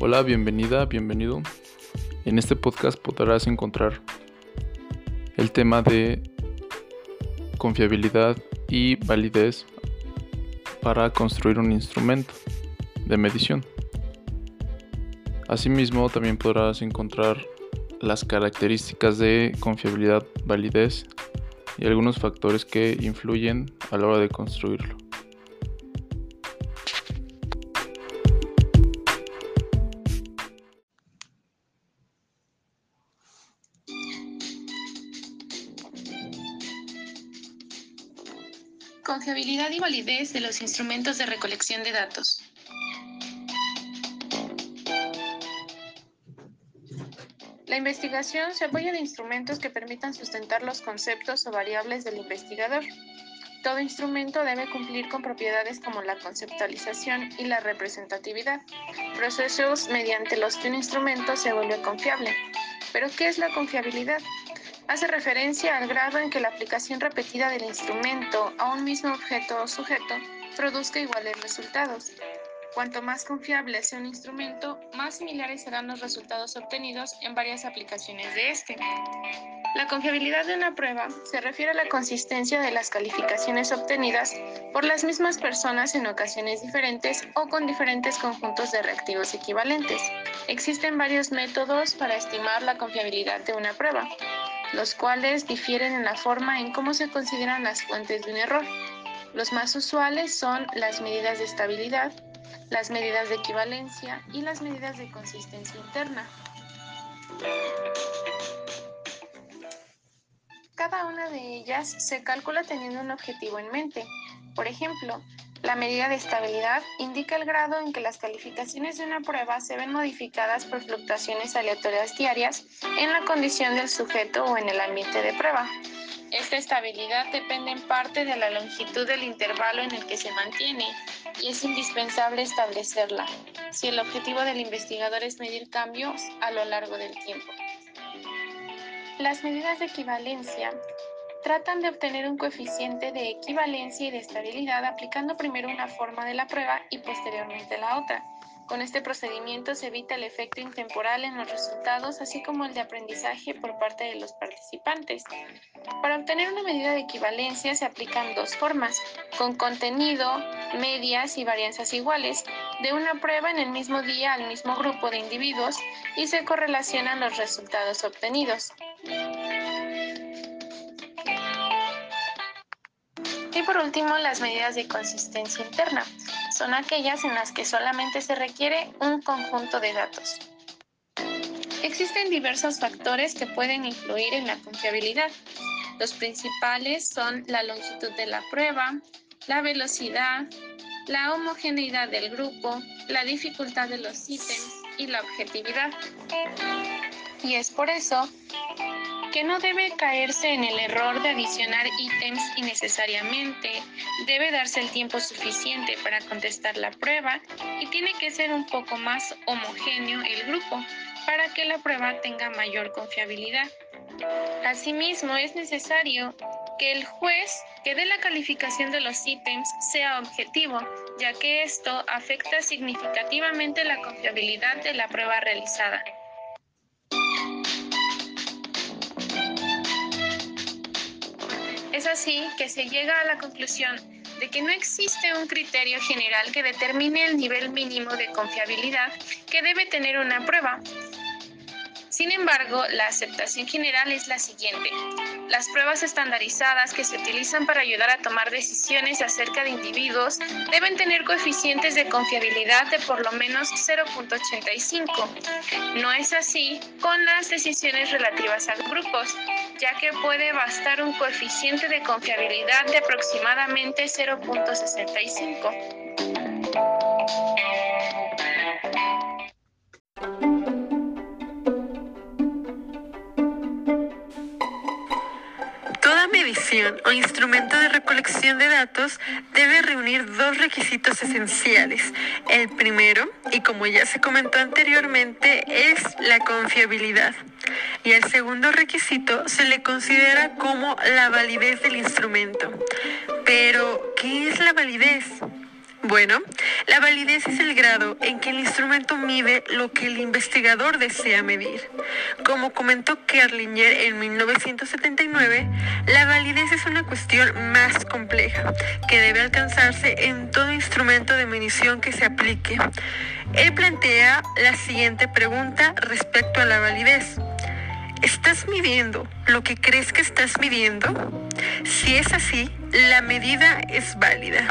Hola, bienvenida, bienvenido. En este podcast podrás encontrar el tema de confiabilidad y validez para construir un instrumento de medición. Asimismo, también podrás encontrar las características de confiabilidad, validez y algunos factores que influyen a la hora de construirlo. Confiabilidad y validez de los instrumentos de recolección de datos. La investigación se apoya de instrumentos que permitan sustentar los conceptos o variables del investigador. Todo instrumento debe cumplir con propiedades como la conceptualización y la representatividad, procesos mediante los que un instrumento se vuelve confiable. Pero, ¿qué es la confiabilidad? Hace referencia al grado en que la aplicación repetida del instrumento a un mismo objeto o sujeto produzca iguales resultados. Cuanto más confiable sea un instrumento, más similares serán los resultados obtenidos en varias aplicaciones de este. La confiabilidad de una prueba se refiere a la consistencia de las calificaciones obtenidas por las mismas personas en ocasiones diferentes o con diferentes conjuntos de reactivos equivalentes. Existen varios métodos para estimar la confiabilidad de una prueba los cuales difieren en la forma en cómo se consideran las fuentes de un error. Los más usuales son las medidas de estabilidad, las medidas de equivalencia y las medidas de consistencia interna. Cada una de ellas se calcula teniendo un objetivo en mente. Por ejemplo, la medida de estabilidad indica el grado en que las calificaciones de una prueba se ven modificadas por fluctuaciones aleatorias diarias en la condición del sujeto o en el ambiente de prueba. Esta estabilidad depende en parte de la longitud del intervalo en el que se mantiene y es indispensable establecerla si el objetivo del investigador es medir cambios a lo largo del tiempo. Las medidas de equivalencia tratan de obtener un coeficiente de equivalencia y de estabilidad aplicando primero una forma de la prueba y posteriormente la otra. Con este procedimiento se evita el efecto intemporal en los resultados, así como el de aprendizaje por parte de los participantes. Para obtener una medida de equivalencia se aplican dos formas, con contenido, medias y varianzas iguales, de una prueba en el mismo día al mismo grupo de individuos y se correlacionan los resultados obtenidos. Y por último, las medidas de consistencia interna. Son aquellas en las que solamente se requiere un conjunto de datos. Existen diversos factores que pueden influir en la confiabilidad. Los principales son la longitud de la prueba, la velocidad, la homogeneidad del grupo, la dificultad de los ítems y la objetividad. Y es por eso que no debe caerse en el error de adicionar ítems innecesariamente, debe darse el tiempo suficiente para contestar la prueba y tiene que ser un poco más homogéneo el grupo para que la prueba tenga mayor confiabilidad. Asimismo, es necesario que el juez que dé la calificación de los ítems sea objetivo, ya que esto afecta significativamente la confiabilidad de la prueba realizada. Así que se llega a la conclusión de que no existe un criterio general que determine el nivel mínimo de confiabilidad que debe tener una prueba, sin embargo, la aceptación general es la siguiente. Las pruebas estandarizadas que se utilizan para ayudar a tomar decisiones acerca de individuos deben tener coeficientes de confiabilidad de por lo menos 0.85. No es así con las decisiones relativas a grupos, ya que puede bastar un coeficiente de confiabilidad de aproximadamente 0.65. o instrumento de recolección de datos debe reunir dos requisitos esenciales. El primero, y como ya se comentó anteriormente, es la confiabilidad. Y el segundo requisito se le considera como la validez del instrumento. Pero, ¿qué es la validez? Bueno, La validez es el grado en que el instrumento mide lo que el investigador desea medir. Como comentó Kerlinger en 1979, la validez es una cuestión más compleja que debe alcanzarse en todo instrumento de medición que se aplique. Él plantea la siguiente pregunta respecto a la validez. ¿Estás midiendo lo que crees que estás midiendo? Si es así, la medida es válida.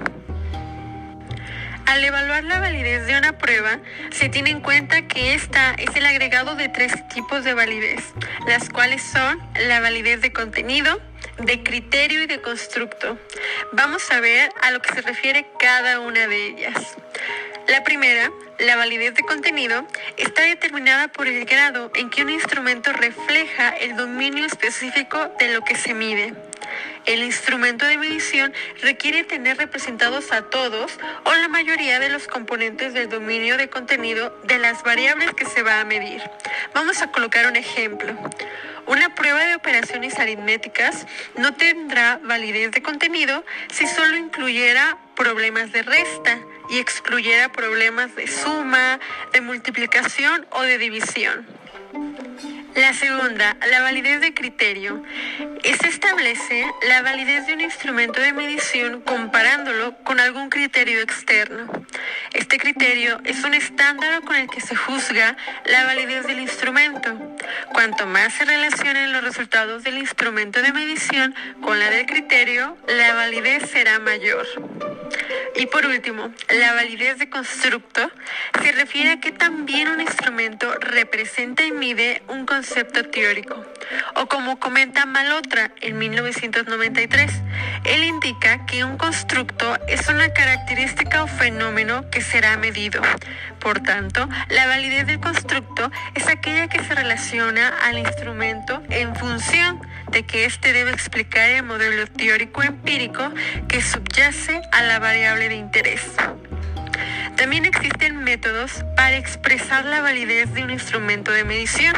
Al evaluar la validez de una prueba, se tiene en cuenta que esta es el agregado de tres tipos de validez, las cuales son la validez de contenido, de criterio y de constructo. Vamos a ver a lo que se refiere cada una de ellas. La primera, la validez de contenido, está determinada por el grado en que un instrumento refleja el dominio específico de lo que se mide. El instrumento de medición requiere tener representados a todos o la mayoría de los componentes del dominio de contenido de las variables que se va a medir. Vamos a colocar un ejemplo. Una prueba de operaciones aritméticas no tendrá validez de contenido si solo incluyera problemas de resta y excluyera problemas de suma, de multiplicación o de división. La segunda, la validez de criterio. Se establece la validez de un instrumento de medición comparándolo con algún criterio externo. Este criterio es un estándar con el que se juzga la validez del instrumento. Cuanto más se relacionen los resultados del instrumento de medición con la del criterio, la validez será mayor. Y por último, la validez de constructo se refiere a que también un instrumento representa y mide un concepto teórico. O como comenta Malotra en 1993, él indica que un constructo es una característica o fenómeno que será medido. Por tanto, la validez del constructo es aquella que se relaciona al instrumento en función de que éste debe explicar el modelo teórico empírico que subyace a la variable de interés. También existen métodos para expresar la validez de un instrumento de medición.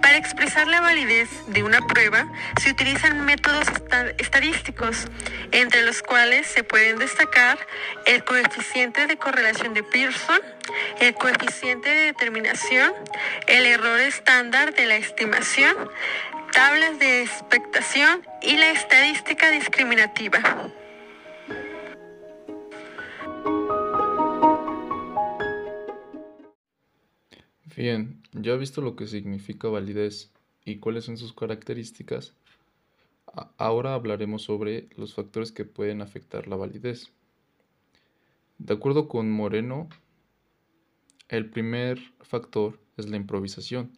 Para expresar la validez de una prueba se utilizan métodos estadísticos, entre los cuales se pueden destacar el coeficiente de correlación de Pearson, el coeficiente de determinación, el error estándar de la estimación, tablas de expectación y la estadística discriminativa. Bien, ya visto lo que significa validez y cuáles son sus características, ahora hablaremos sobre los factores que pueden afectar la validez. De acuerdo con Moreno, el primer factor es la improvisación.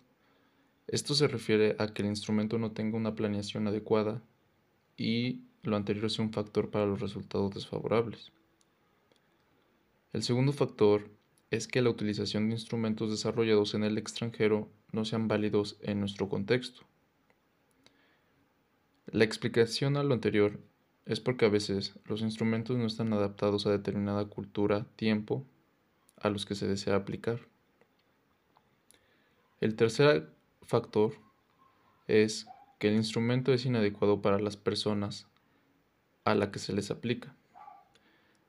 Esto se refiere a que el instrumento no tenga una planeación adecuada y lo anterior sea un factor para los resultados desfavorables. El segundo factor es que la utilización de instrumentos desarrollados en el extranjero no sean válidos en nuestro contexto. La explicación a lo anterior es porque a veces los instrumentos no están adaptados a determinada cultura, tiempo, a los que se desea aplicar. El tercer factor es que el instrumento es inadecuado para las personas a la que se les aplica.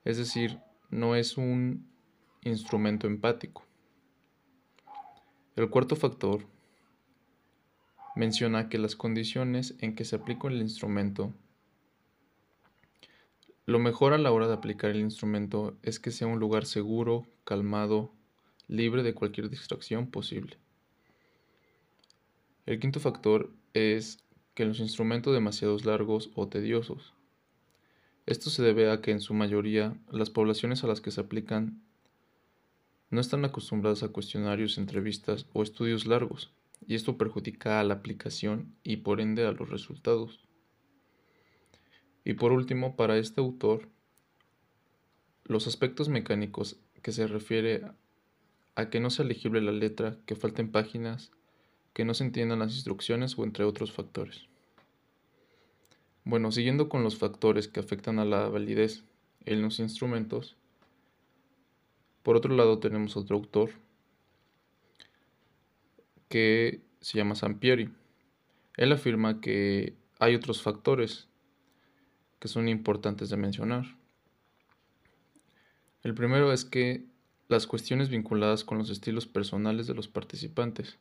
Es decir, no es un instrumento empático. El cuarto factor menciona que las condiciones en que se aplica el instrumento, lo mejor a la hora de aplicar el instrumento es que sea un lugar seguro, calmado, libre de cualquier distracción posible. El quinto factor es que los instrumentos demasiados largos o tediosos. Esto se debe a que en su mayoría las poblaciones a las que se aplican no están acostumbradas a cuestionarios, entrevistas o estudios largos, y esto perjudica a la aplicación y por ende a los resultados. Y por último, para este autor, los aspectos mecánicos que se refiere a que no sea legible la letra, que falten páginas, que no se entiendan las instrucciones o entre otros factores. Bueno, siguiendo con los factores que afectan a la validez en los instrumentos, por otro lado tenemos otro autor que se llama Sampieri. Él afirma que hay otros factores que son importantes de mencionar. El primero es que las cuestiones vinculadas con los estilos personales de los participantes.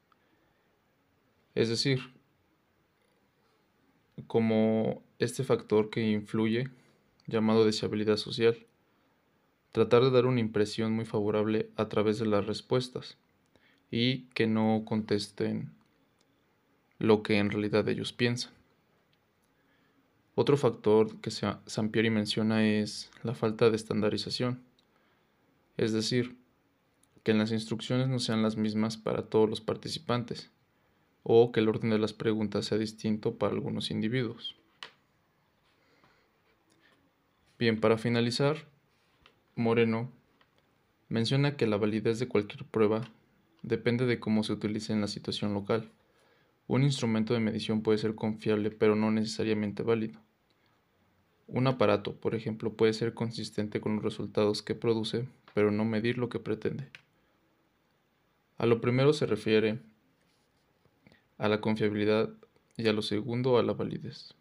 Es decir, como este factor que influye, llamado deseabilidad social. Tratar de dar una impresión muy favorable a través de las respuestas y que no contesten lo que en realidad ellos piensan. Otro factor que Sampieri menciona es la falta de estandarización, es decir, que las instrucciones no sean las mismas para todos los participantes o que el orden de las preguntas sea distinto para algunos individuos. Bien, para finalizar, Moreno menciona que la validez de cualquier prueba depende de cómo se utilice en la situación local. Un instrumento de medición puede ser confiable pero no necesariamente válido. Un aparato, por ejemplo, puede ser consistente con los resultados que produce, pero no medir lo que pretende. A lo primero se refiere a la confiabilidad y a lo segundo a la validez.